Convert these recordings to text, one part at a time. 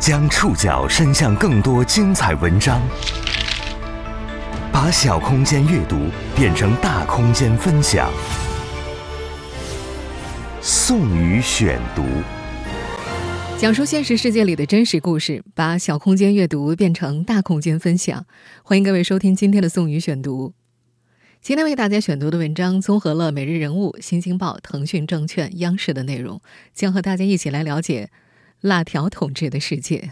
将触角伸向更多精彩文章，把小空间阅读变成大空间分享。宋宇选读，讲述现实世界里的真实故事，把小空间阅读变成大空间分享。欢迎各位收听今天的宋宇选读。今天为大家选读的文章综合了《每日人物》《新京报》《腾讯证券》央视的内容，将和大家一起来了解。辣条统治的世界。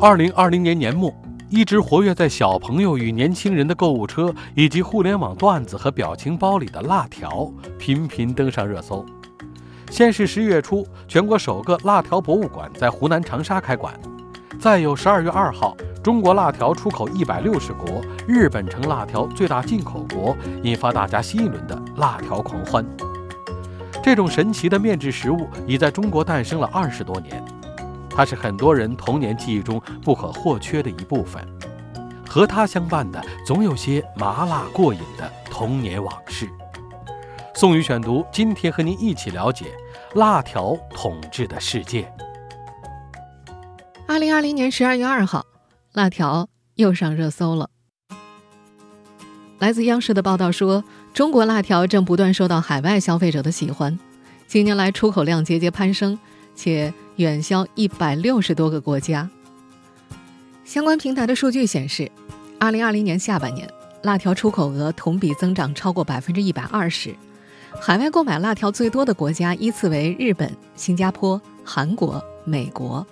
二零二零年年末，一直活跃在小朋友与年轻人的购物车以及互联网段子和表情包里的辣条频频登上热搜。先是十一月初，全国首个辣条博物馆在湖南长沙开馆；再有十二月二号，中国辣条出口一百六十国，日本成辣条最大进口国，引发大家新一轮的辣条狂欢。这种神奇的面制食物已在中国诞生了二十多年，它是很多人童年记忆中不可或缺的一部分。和它相伴的，总有些麻辣过瘾的童年往事。宋宇选读，今天和您一起了解辣条统治的世界。二零二零年十二月二号，辣条又上热搜了。来自央视的报道说。中国辣条正不断受到海外消费者的喜欢，近年来出口量节节攀升，且远销一百六十多个国家。相关平台的数据显示，二零二零年下半年，辣条出口额同比增长超过百分之一百二十，海外购买辣条最多的国家依次为日本、新加坡、韩国、美国。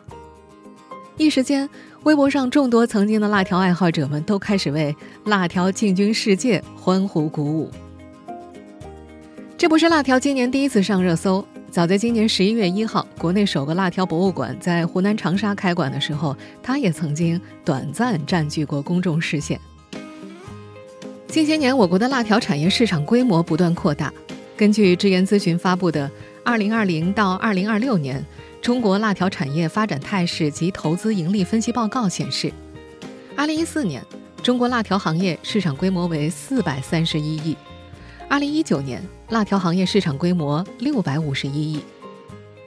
一时间。微博上众多曾经的辣条爱好者们都开始为辣条进军世界欢呼鼓舞。这不是辣条今年第一次上热搜，早在今年十一月一号，国内首个辣条博物馆在湖南长沙开馆的时候，它也曾经短暂占据过公众视线。近些年，我国的辣条产业市场规模不断扩大。根据智研咨询发布的《二零二零到二零二六年》。中国辣条产业发展态势及投资盈利分析报告显示，二零一四年中国辣条行业市场规模为四百三十一亿，二零一九年辣条行业市场规模六百五十一亿。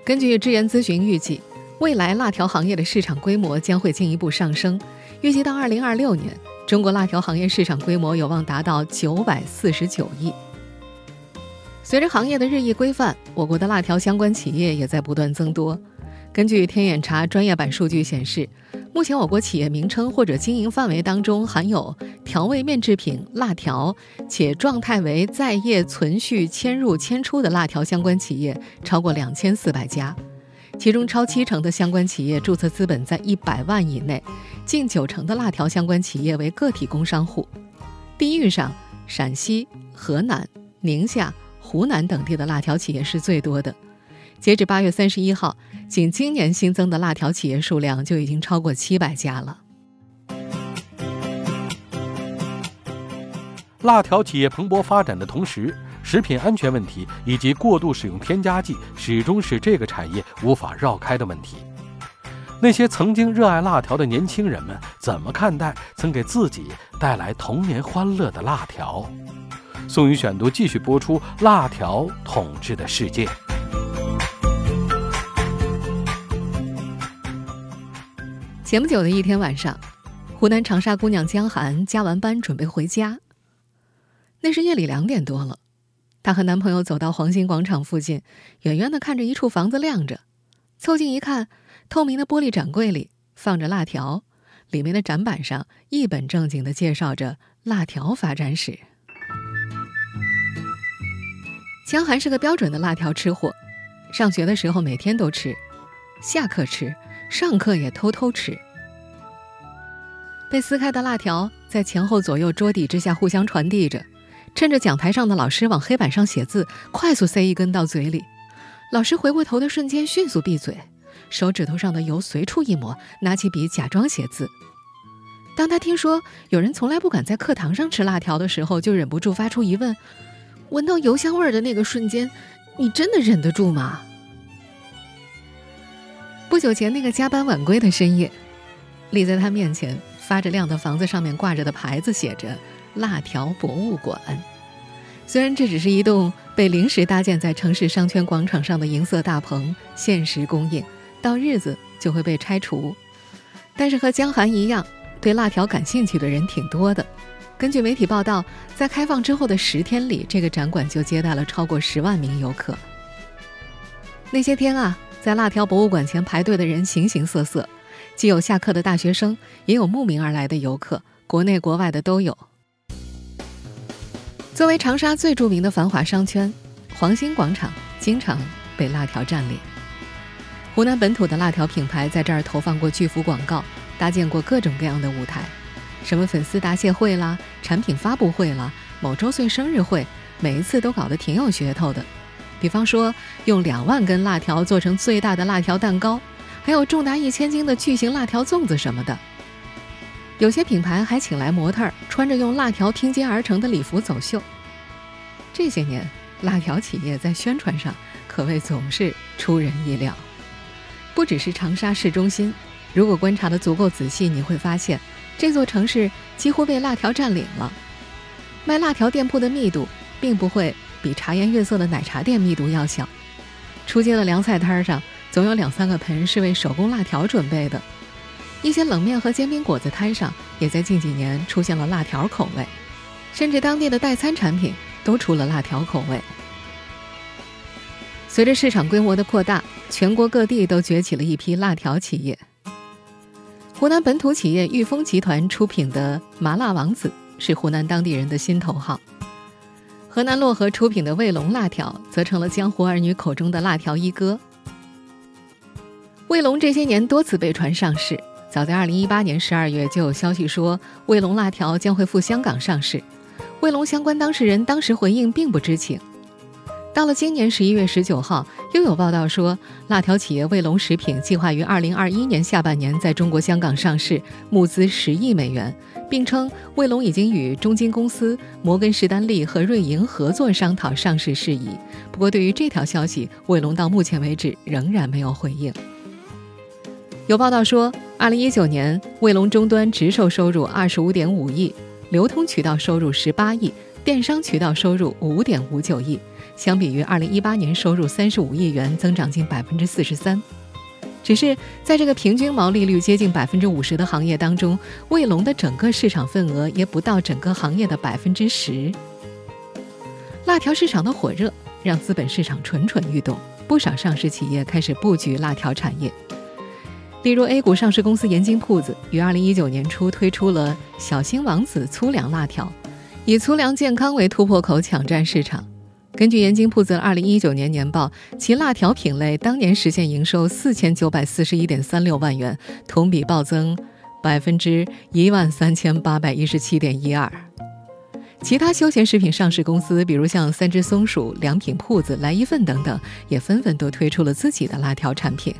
根据智研咨询预计，未来辣条行业的市场规模将会进一步上升，预计到二零二六年，中国辣条行业市场规模有望达到九百四十九亿。随着行业的日益规范，我国的辣条相关企业也在不断增多。根据天眼查专业版数据显示，目前我国企业名称或者经营范围当中含有调味面制品“辣条”且状态为在业存续迁入迁出的辣条相关企业超过两千四百家，其中超七成的相关企业注册资本在一百万以内，近九成的辣条相关企业为个体工商户。地域上，陕西、河南、宁夏。湖南等地的辣条企业是最多的，截止八月三十一号，仅今年新增的辣条企业数量就已经超过七百家了。辣条企业蓬勃发展的同时，食品安全问题以及过度使用添加剂始终是这个产业无法绕开的问题。那些曾经热爱辣条的年轻人们，怎么看待曾给自己带来童年欢乐的辣条？宋宇选读继续播出：辣条统治的世界。前不久的一天晚上，湖南长沙姑娘江寒加完班准备回家。那是夜里两点多了，她和男朋友走到黄兴广场附近，远远的看着一处房子亮着，凑近一看，透明的玻璃展柜里放着辣条，里面的展板上一本正经的介绍着辣条发展史。江寒是个标准的辣条吃货，上学的时候每天都吃，下课吃，上课也偷偷吃。被撕开的辣条在前后左右桌底之下互相传递着，趁着讲台上的老师往黑板上写字，快速塞一根到嘴里。老师回过头的瞬间迅速闭嘴，手指头上的油随处一抹，拿起笔假装写字。当他听说有人从来不敢在课堂上吃辣条的时候，就忍不住发出疑问。闻到油香味儿的那个瞬间，你真的忍得住吗？不久前那个加班晚归的深夜，立在他面前发着亮的房子上面挂着的牌子写着“辣条博物馆”。虽然这只是一栋被临时搭建在城市商圈广场上的银色大棚，限时供应，到日子就会被拆除。但是和江寒一样，对辣条感兴趣的人挺多的。根据媒体报道，在开放之后的十天里，这个展馆就接待了超过十万名游客。那些天啊，在辣条博物馆前排队的人形形色色，既有下课的大学生，也有慕名而来的游客，国内国外的都有。作为长沙最著名的繁华商圈，黄兴广场经常被辣条占领。湖南本土的辣条品牌在这儿投放过巨幅广告，搭建过各种各样的舞台，什么粉丝答谢会啦、产品发布会啦、某周岁生日会，每一次都搞得挺有噱头的。比方说，用两万根辣条做成最大的辣条蛋糕，还有重达一千斤的巨型辣条粽子什么的。有些品牌还请来模特儿，穿着用辣条拼接而成的礼服走秀。这些年，辣条企业在宣传上可谓总是出人意料。不只是长沙市中心，如果观察的足够仔细，你会发现，这座城市几乎被辣条占领了。卖辣条店铺的密度，并不会。比茶颜悦色的奶茶店密度要小，出街的凉菜摊上总有两三个盆是为手工辣条准备的。一些冷面和煎饼果子摊上也在近几年出现了辣条口味，甚至当地的代餐产品都出了辣条口味。随着市场规模的扩大，全国各地都崛起了一批辣条企业。湖南本土企业裕丰集团出品的麻辣王子是湖南当地人的心头好。河南漯河出品的卫龙辣条，则成了江湖儿女口中的辣条一哥。卫龙这些年多次被传上市，早在2018年12月就有消息说卫龙辣条将会赴香港上市。卫龙相关当事人当时回应并不知情。到了今年11月19号，又有报道说，辣条企业卫龙食品计划于2021年下半年在中国香港上市，募资十亿美元。并称卫龙已经与中金公司、摩根士丹利和瑞银合作商讨上市事宜。不过，对于这条消息，卫龙到目前为止仍然没有回应。有报道说，二零一九年卫龙终端直售收入二十五点五亿，流通渠道收入十八亿，电商渠道收入五点五九亿，相比于二零一八年收入三十五亿元，增长近百分之四十三。只是在这个平均毛利率接近百分之五十的行业当中，卫龙的整个市场份额也不到整个行业的百分之十。辣条市场的火热让资本市场蠢蠢欲动，不少上市企业开始布局辣条产业。例如，A 股上市公司盐津铺子于二零一九年初推出了小新王子粗粮辣条，以粗粮健康为突破口抢占市场。根据盐津铺子二零一九年年报，其辣条品类当年实现营收四千九百四十一点三六万元，同比暴增百分之一万三千八百一十七点一二。其他休闲食品上市公司，比如像三只松鼠、良品铺子、来一份等等，也纷纷都推出了自己的辣条产品。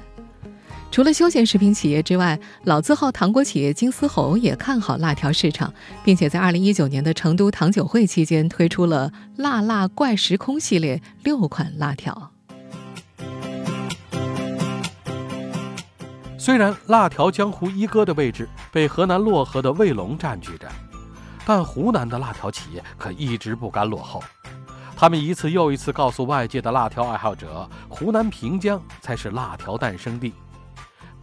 除了休闲食品企业之外，老字号糖果企业金丝猴也看好辣条市场，并且在二零一九年的成都糖酒会期间推出了“辣辣怪时空”系列六款辣条。虽然辣条江湖一哥的位置被河南漯河的卫龙占据着，但湖南的辣条企业可一直不甘落后，他们一次又一次告诉外界的辣条爱好者，湖南平江才是辣条诞生地。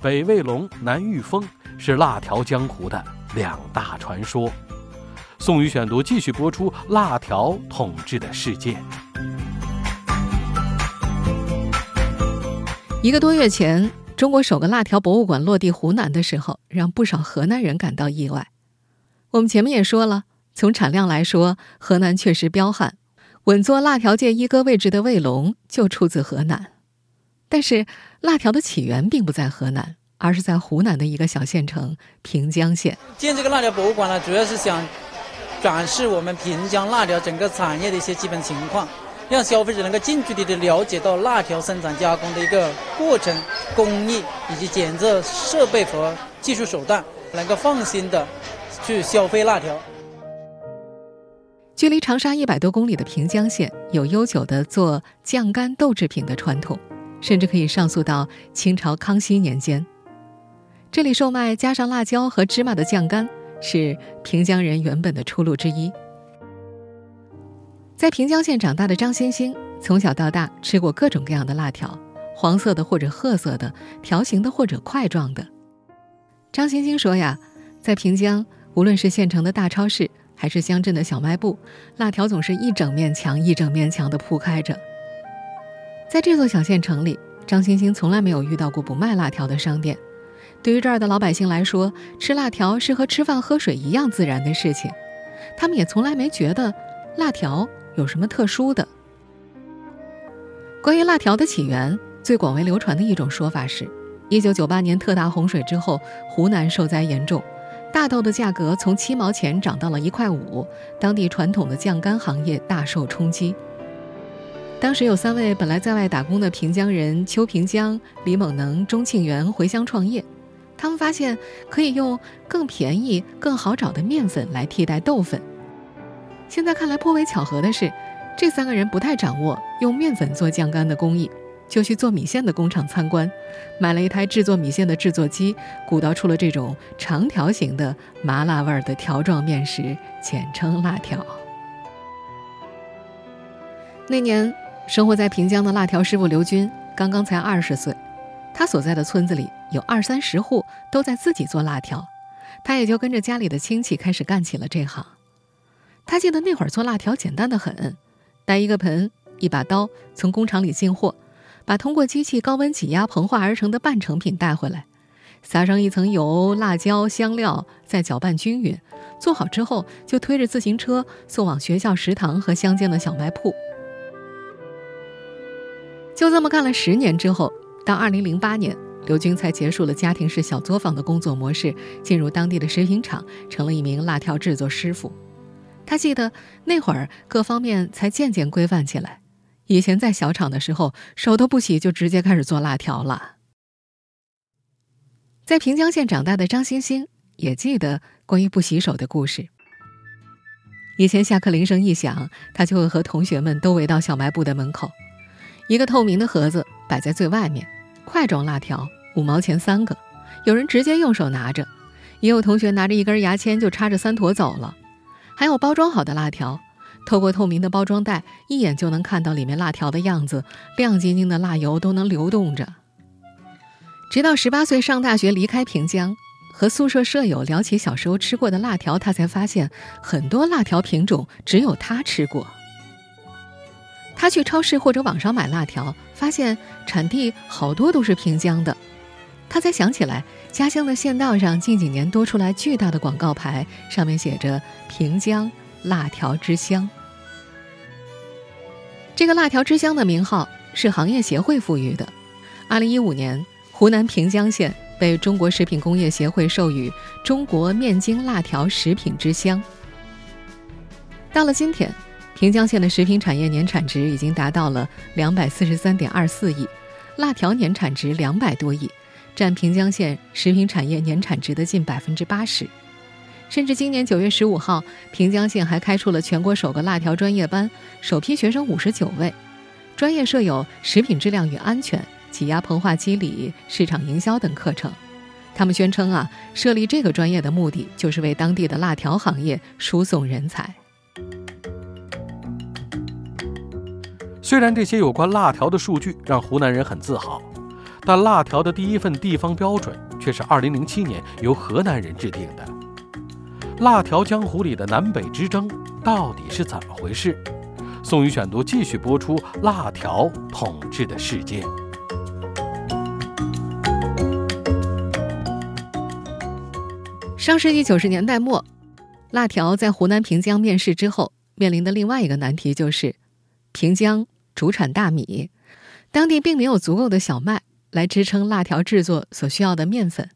北卫龙、南玉峰是辣条江湖的两大传说。宋宇选读继续播出：辣条统治的世界。一个多月前，中国首个辣条博物馆落地湖南的时候，让不少河南人感到意外。我们前面也说了，从产量来说，河南确实彪悍，稳坐辣条界一哥位置的卫龙就出自河南。但是，辣条的起源并不在河南，而是在湖南的一个小县城平江县。建这个辣条博物馆呢，主要是想展示我们平江辣条整个产业的一些基本情况，让消费者能够近距离的了解到辣条生产加工的一个过程、工艺以及检测设备和技术手段，能够放心的去消费辣条。距离长沙一百多公里的平江县，有悠久的做酱干豆制品的传统。甚至可以上溯到清朝康熙年间。这里售卖加上辣椒和芝麻的酱干，是平江人原本的出路之一。在平江县长大的张欣欣，从小到大吃过各种各样的辣条，黄色的或者褐色的，条形的或者块状的。张欣欣说呀，在平江，无论是县城的大超市，还是乡镇的小卖部，辣条总是一整面墙一整面墙的铺开着。在这座小县城里，张星星从来没有遇到过不卖辣条的商店。对于这儿的老百姓来说，吃辣条是和吃饭喝水一样自然的事情，他们也从来没觉得辣条有什么特殊的。关于辣条的起源，最广为流传的一种说法是，一九九八年特大洪水之后，湖南受灾严重，大豆的价格从七毛钱涨到了一块五，当地传统的酱干行业大受冲击。当时有三位本来在外打工的平江人邱平江、李猛能、钟庆元回乡创业。他们发现可以用更便宜、更好找的面粉来替代豆粉。现在看来颇为巧合的是，这三个人不太掌握用面粉做酱干的工艺，就去做米线的工厂参观，买了一台制作米线的制作机，鼓捣出了这种长条形的麻辣味儿的条状面食，简称辣条。那年，生活在平江的辣条师傅刘军刚刚才二十岁。他所在的村子里有二三十户都在自己做辣条，他也就跟着家里的亲戚开始干起了这行。他记得那会儿做辣条简单的很，带一个盆、一把刀，从工厂里进货，把通过机器高温挤压膨化而成的半成品带回来，撒上一层油、辣椒、香料，再搅拌均匀，做好之后就推着自行车送往学校食堂和乡间的小卖铺。就这么干了十年之后。到二零零八年，刘军才结束了家庭式小作坊的工作模式，进入当地的食品厂，成了一名辣条制作师傅。他记得那会儿各方面才渐渐规范起来。以前在小厂的时候，手都不洗就直接开始做辣条了。在平江县长大的张欣欣也记得关于不洗手的故事。以前下课铃声一响，他就会和同学们都围到小卖部的门口，一个透明的盒子摆在最外面。块状辣条五毛钱三个，有人直接用手拿着，也有同学拿着一根牙签就插着三坨走了。还有包装好的辣条，透过透明的包装袋，一眼就能看到里面辣条的样子，亮晶晶的辣油都能流动着。直到十八岁上大学离开平江，和宿舍舍友聊起小时候吃过的辣条，他才发现很多辣条品种只有他吃过。他去超市或者网上买辣条，发现产地好多都是平江的，他才想起来家乡的县道上近几年多出来巨大的广告牌，上面写着“平江辣条之乡”。这个“辣条之乡”的名号是行业协会赋予的。二零一五年，湖南平江县被中国食品工业协会授予“中国面筋辣条食品之乡”。到了今天。平江县的食品产业年产值已经达到了两百四十三点二四亿，辣条年产值两百多亿，占平江县食品产业年产值的近百分之八十。甚至今年九月十五号，平江县还开出了全国首个辣条专业班，首批学生五十九位，专业设有食品质量与安全、挤压膨化机理、市场营销等课程。他们宣称啊，设立这个专业的目的就是为当地的辣条行业输送人才。虽然这些有关辣条的数据让湖南人很自豪，但辣条的第一份地方标准却是2007年由河南人制定的。辣条江湖里的南北之争到底是怎么回事？宋宇选读继续播出：辣条统治的世界。上世纪九十年代末，辣条在湖南平江面世之后，面临的另外一个难题就是平江。主产大米，当地并没有足够的小麦来支撑辣条制作所需要的面粉，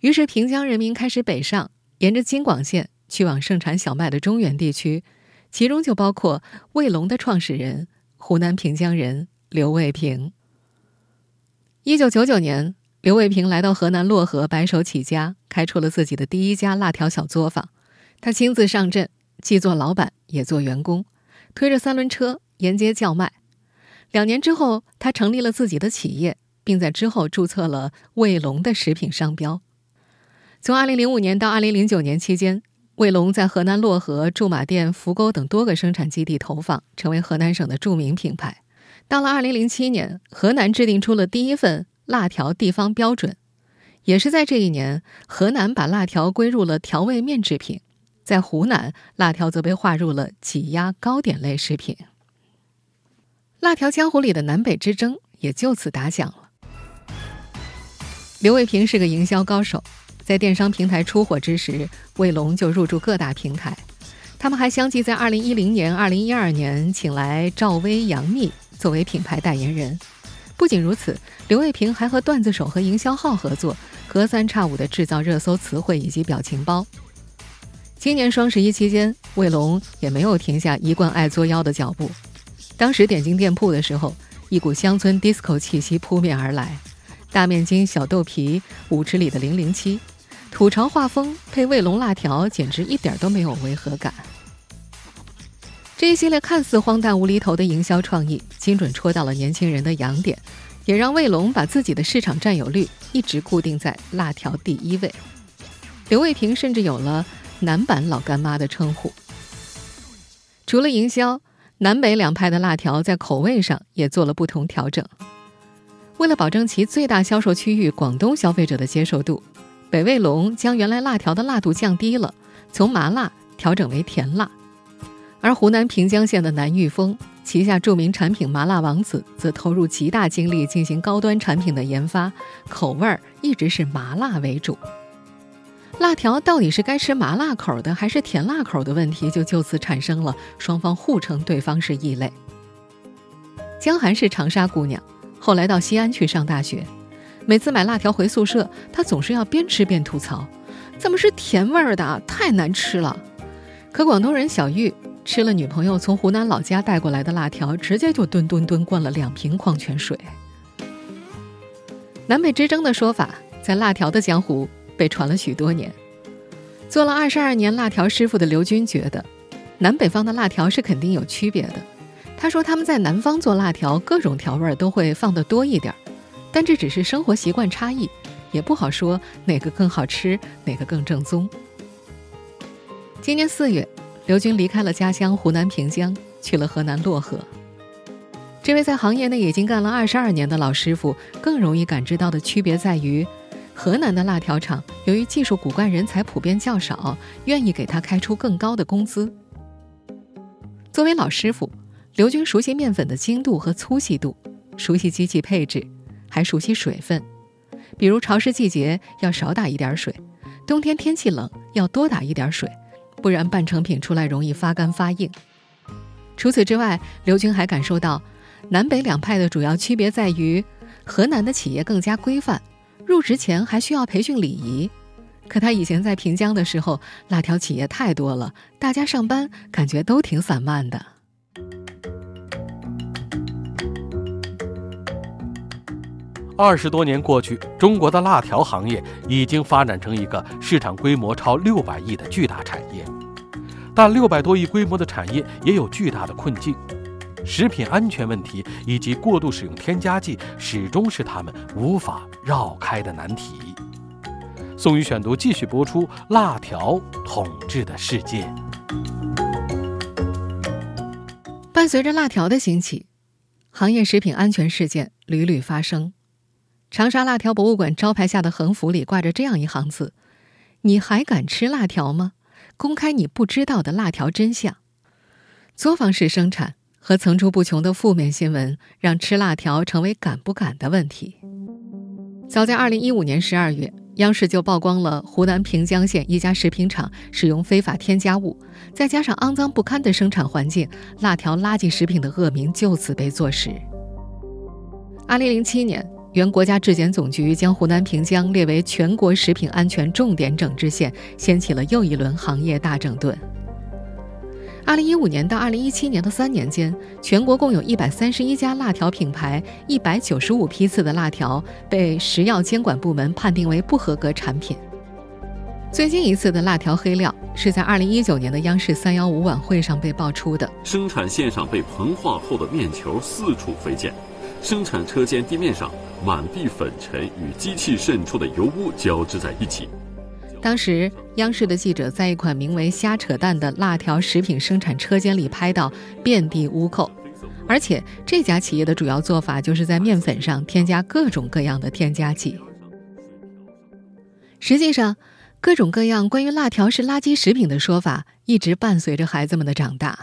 于是平江人民开始北上，沿着京广线去往盛产小麦的中原地区，其中就包括卫龙的创始人湖南平江人刘卫平。一九九九年，刘卫平来到河南漯河，白手起家，开出了自己的第一家辣条小作坊。他亲自上阵，既做老板也做员工，推着三轮车沿街叫卖。两年之后，他成立了自己的企业，并在之后注册了卫龙的食品商标。从2005年到2009年期间，卫龙在河南漯河、驻马店、扶沟等多个生产基地投放，成为河南省的著名品牌。到了2007年，河南制定出了第一份辣条地方标准。也是在这一年，河南把辣条归入了调味面制品，在湖南，辣条则被划入了挤压糕点类食品。辣条江湖里的南北之争也就此打响了。刘卫平是个营销高手，在电商平台出火之时，卫龙就入驻各大平台。他们还相继在2010年、2012年请来赵薇、杨幂作为品牌代言人。不仅如此，刘卫平还和段子手和营销号合作，隔三差五地制造热搜词汇以及表情包。今年双十一期间，卫龙也没有停下一贯爱作妖的脚步。当时点进店铺的时候，一股乡村 disco 气息扑面而来，大面筋、小豆皮、舞池里的零零七，土潮画风配卫龙辣条，简直一点都没有违和感。这一系列看似荒诞无厘头的营销创意，精准戳到了年轻人的痒点，也让卫龙把自己的市场占有率一直固定在辣条第一位。刘卫平甚至有了“男版老干妈”的称呼。除了营销，南北两派的辣条在口味上也做了不同调整。为了保证其最大销售区域广东消费者的接受度，北卫龙将原来辣条的辣度降低了，从麻辣调整为甜辣。而湖南平江县的南玉峰旗下著名产品麻辣王子，则投入极大精力进行高端产品的研发，口味儿一直是麻辣为主。辣条到底是该吃麻辣口的还是甜辣口的问题，就就此产生了，双方互称对方是异类。江寒是长沙姑娘，后来到西安去上大学，每次买辣条回宿舍，她总是要边吃边吐槽：“怎么是甜味儿的？太难吃了。”可广东人小玉。吃了女朋友从湖南老家带过来的辣条，直接就吨吨吨灌了两瓶矿泉水。南北之争的说法，在辣条的江湖被传了许多年。做了二十二年辣条师傅的刘军觉得，南北方的辣条是肯定有区别的。他说他们在南方做辣条，各种调味儿都会放得多一点，但这只是生活习惯差异，也不好说哪个更好吃，哪个更正宗。今年四月。刘军离开了家乡湖南平江，去了河南漯河。这位在行业内已经干了二十二年的老师傅，更容易感知到的区别在于，河南的辣条厂由于技术骨干人才普遍较少，愿意给他开出更高的工资。作为老师傅，刘军熟悉面粉的精度和粗细度，熟悉机器配置，还熟悉水分，比如潮湿季节要少打一点水，冬天天气冷要多打一点水。不然半成品出来容易发干发硬。除此之外，刘军还感受到南北两派的主要区别在于，河南的企业更加规范，入职前还需要培训礼仪。可他以前在平江的时候，辣条企业太多了，大家上班感觉都挺散漫的。二十多年过去，中国的辣条行业已经发展成一个市场规模超六百亿的巨大产业。但六百多亿规模的产业也有巨大的困境，食品安全问题以及过度使用添加剂始终是他们无法绕开的难题。宋宇选读继续播出：辣条统治的世界。伴随着辣条的兴起，行业食品安全事件屡屡发生。长沙辣条博物馆招牌下的横幅里挂着这样一行字：“你还敢吃辣条吗？公开你不知道的辣条真相。”作坊式生产和层出不穷的负面新闻，让吃辣条成为敢不敢的问题。早在2015年12月，央视就曝光了湖南平江县一家食品厂使用非法添加物，再加上肮脏不堪的生产环境，辣条垃圾食品的恶名就此被坐实。2007年。原国家质检总局将湖南平江列为全国食品安全重点整治县，掀起了又一轮行业大整顿。二零一五年到二零一七年的三年间，全国共有一百三十一家辣条品牌、一百九十五批次的辣条被食药监管部门判定为不合格产品。最近一次的辣条黑料是在二零一九年的央视三幺五晚会上被爆出的，生产线上被膨化后的面球四处飞溅。生产车间地面上满地粉尘与机器渗出的油污交织在一起。当时，央视的记者在一款名为“瞎扯淡”的辣条食品生产车间里拍到遍地污垢，而且这家企业的主要做法就是在面粉上添加各种各样的添加剂。实际上，各种各样关于辣条是垃圾食品的说法一直伴随着孩子们的长大。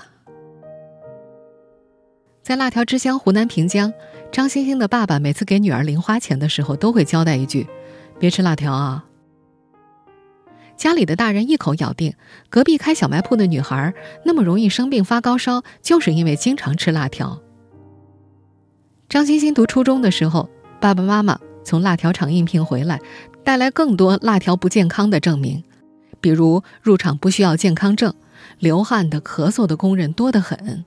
在辣条之乡湖南平江，张星星的爸爸每次给女儿零花钱的时候，都会交代一句：“别吃辣条啊。”家里的大人一口咬定，隔壁开小卖铺的女孩那么容易生病发高烧，就是因为经常吃辣条。张欣欣读初中的时候，爸爸妈妈从辣条厂应聘回来，带来更多辣条不健康的证明，比如入厂不需要健康证，流汗的、咳嗽的工人多得很。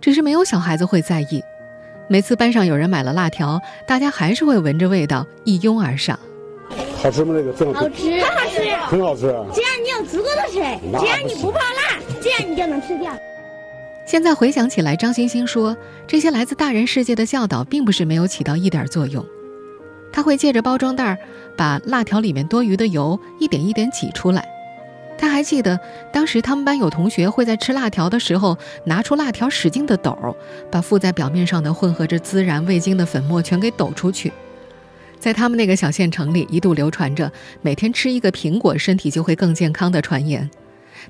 只是没有小孩子会在意，每次班上有人买了辣条，大家还是会闻着味道一拥而上。好吃吗？这个好吃，很好吃，很好吃。只要你有足够的水，只要你不怕辣，这样你就能吃掉。现在回想起来，张欣欣说，这些来自大人世界的教导，并不是没有起到一点作用。他会借着包装袋，把辣条里面多余的油一点一点挤出来。他还记得，当时他们班有同学会在吃辣条的时候，拿出辣条使劲的抖，把附在表面上的混合着孜然、味精的粉末全给抖出去。在他们那个小县城里，一度流传着每天吃一个苹果，身体就会更健康的传言。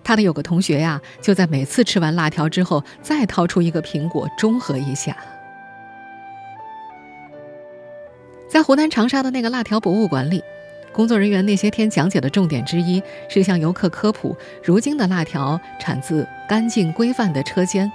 他的有个同学呀，就在每次吃完辣条之后，再掏出一个苹果，中和一下。在湖南长沙的那个辣条博物馆里。工作人员那些天讲解的重点之一是向游客科普，如今的辣条产自干净规范的车间。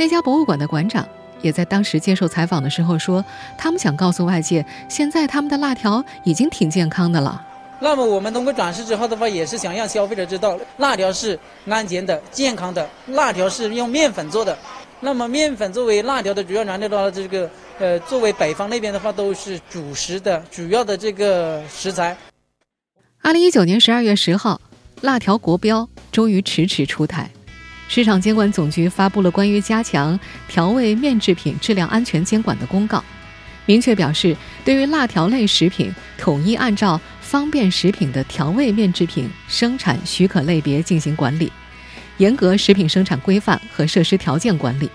那家博物馆的馆长也在当时接受采访的时候说，他们想告诉外界，现在他们的辣条已经挺健康的了。那么我们通过展示之后的话，也是想让消费者知道，辣条是安全的、健康的，辣条是用面粉做的。那么面粉作为辣条的主要原料的话，这个呃，作为北方那边的话，都是主食的主要的这个食材。二零一九年十二月十号，辣条国标终于迟迟出台，市场监管总局发布了关于加强调味面制品质量安全监管的公告，明确表示，对于辣条类食品，统一按照方便食品的调味面制品生产许可类别进行管理。严格食品生产规范和设施条件管理，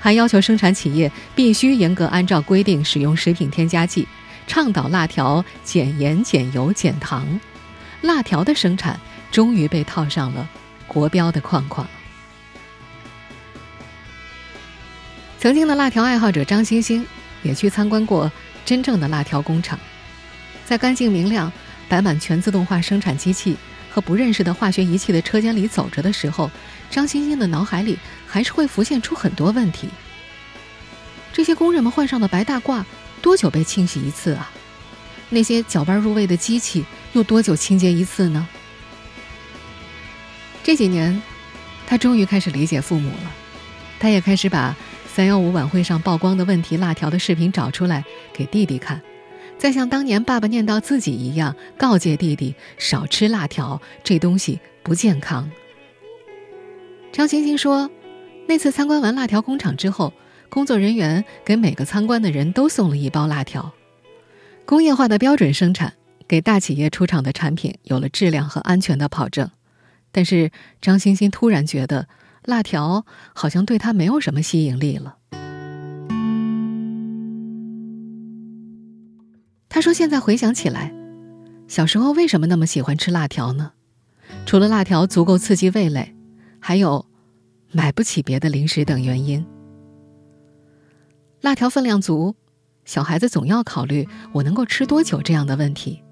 还要求生产企业必须严格按照规定使用食品添加剂，倡导辣条减盐、减油、减糖。辣条的生产终于被套上了国标的框框。曾经的辣条爱好者张星星也去参观过真正的辣条工厂，在干净明亮、摆满全自动化生产机器。和不认识的化学仪器的车间里走着的时候，张星星的脑海里还是会浮现出很多问题。这些工人们换上的白大褂多久被清洗一次啊？那些搅拌入味的机器又多久清洁一次呢？这几年，他终于开始理解父母了。他也开始把三幺五晚会上曝光的问题辣条的视频找出来给弟弟看。再像当年爸爸念叨自己一样，告诫弟弟少吃辣条，这东西不健康。张星星说，那次参观完辣条工厂之后，工作人员给每个参观的人都送了一包辣条。工业化的标准生产，给大企业出厂的产品有了质量和安全的保证。但是张星星突然觉得，辣条好像对他没有什么吸引力了。他说：“现在回想起来，小时候为什么那么喜欢吃辣条呢？除了辣条足够刺激味蕾，还有买不起别的零食等原因。辣条分量足，小孩子总要考虑我能够吃多久这样的问题。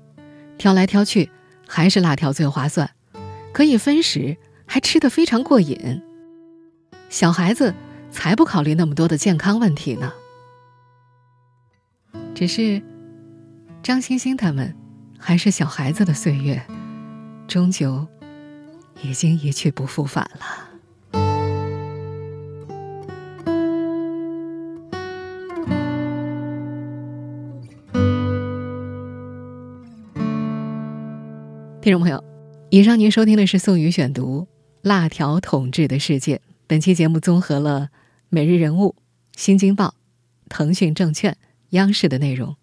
挑来挑去，还是辣条最划算，可以分食，还吃得非常过瘾。小孩子才不考虑那么多的健康问题呢。只是。”张欣欣他们，还是小孩子的岁月，终究已经一去不复返了。听众朋友，以上您收听的是宋宇选读《辣条统治的世界》。本期节目综合了《每日人物》《新京报》《腾讯证券》《央视》的内容。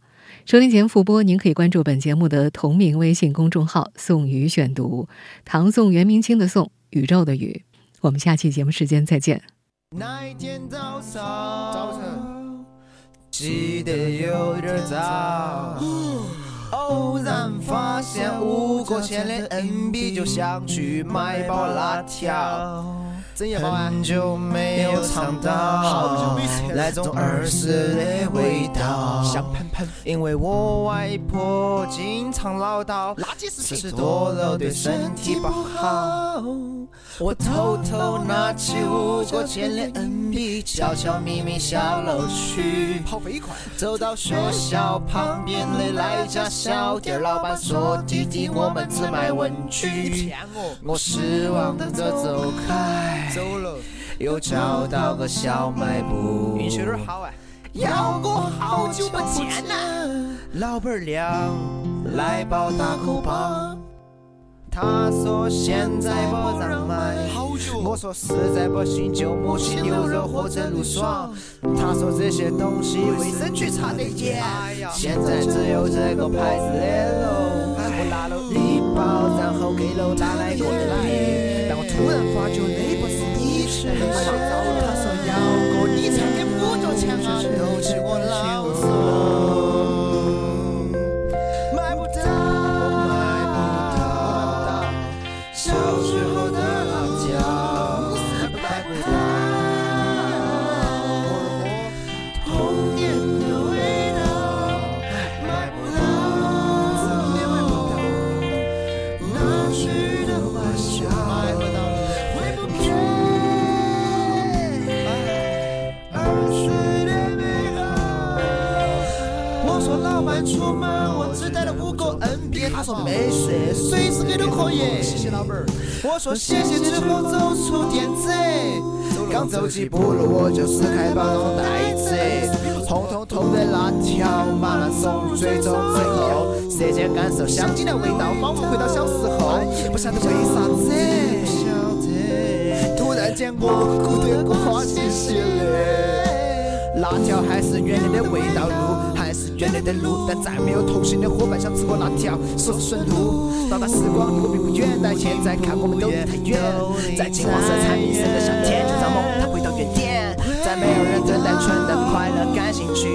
收听前复播，您可以关注本节目的同名微信公众号“宋宇选读”，唐宋元明清的宋，宇宙的宇。我们下期节目时间再见。那一天早上，早晨起得有点早，偶然发现五个钱的 NB，就想去买包辣条。很久没有尝到。那种儿时的味道，香因为我外婆经常唠叨，吃多了对身体不好。我偷偷拿起五个钱的 NB，悄悄咪咪下楼去，跑飞快，走到学校旁边的那家小店，老板说弟弟，我们只卖文具。我失望的走开，走了，又找到个小卖部，运气有点好哎，要我好久不见呐，老板娘，来包大口棒。他说现在不让卖，我说实在不行就母鸡牛肉或者鹿爽。他说这些东西卫生局查得严，现在只有这个牌子的喽。我拿了一包，然后给了拿来个人，但我突然发觉那不是你吃的。他说要个你才给五角钱嘛，都起我老手。老板出门，我只带了五个 NB，他说没事，随时给都可以。谢谢老板。我说谢谢之后走出店子，刚走几步路我就撕开包装袋子，红彤彤的辣条慢慢送入嘴中，最后舌尖感受香精的味道，仿佛回到小时候。不晓得为啥子，突然间我哭得瓜稀稀的。辣条还是原来的味道，路是原来的路，但再没有同行的伙伴想吃过那条，说是顺路。到达时光离我并不远，但现在看我们都离太远。在金黄色蝉鸣声的夏天，就让梦它回到原点。再没有人对单纯的快乐感兴趣，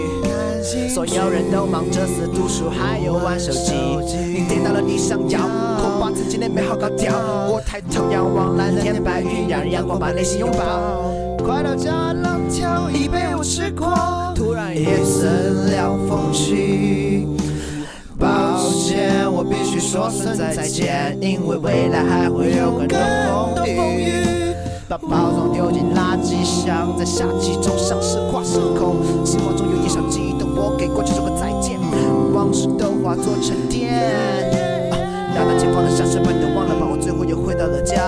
所有人都忙着死读书，还有玩手机。你得到了你想要，可把自己的美好搞掉。我抬头仰望蓝天白云，让阳光把内心拥抱。快到家了，跳，一杯我吃光。突然夜深凉风起，抱歉，我必须说声再见，因为未来还会有更多风雨。把包装丢进垃圾箱，在夏季中像是跨时空，时光中有一小激动，我给过去说个再见，往事都化作沉淀。啊，那那前方的小石板都忘了吧，我最后又回到了家。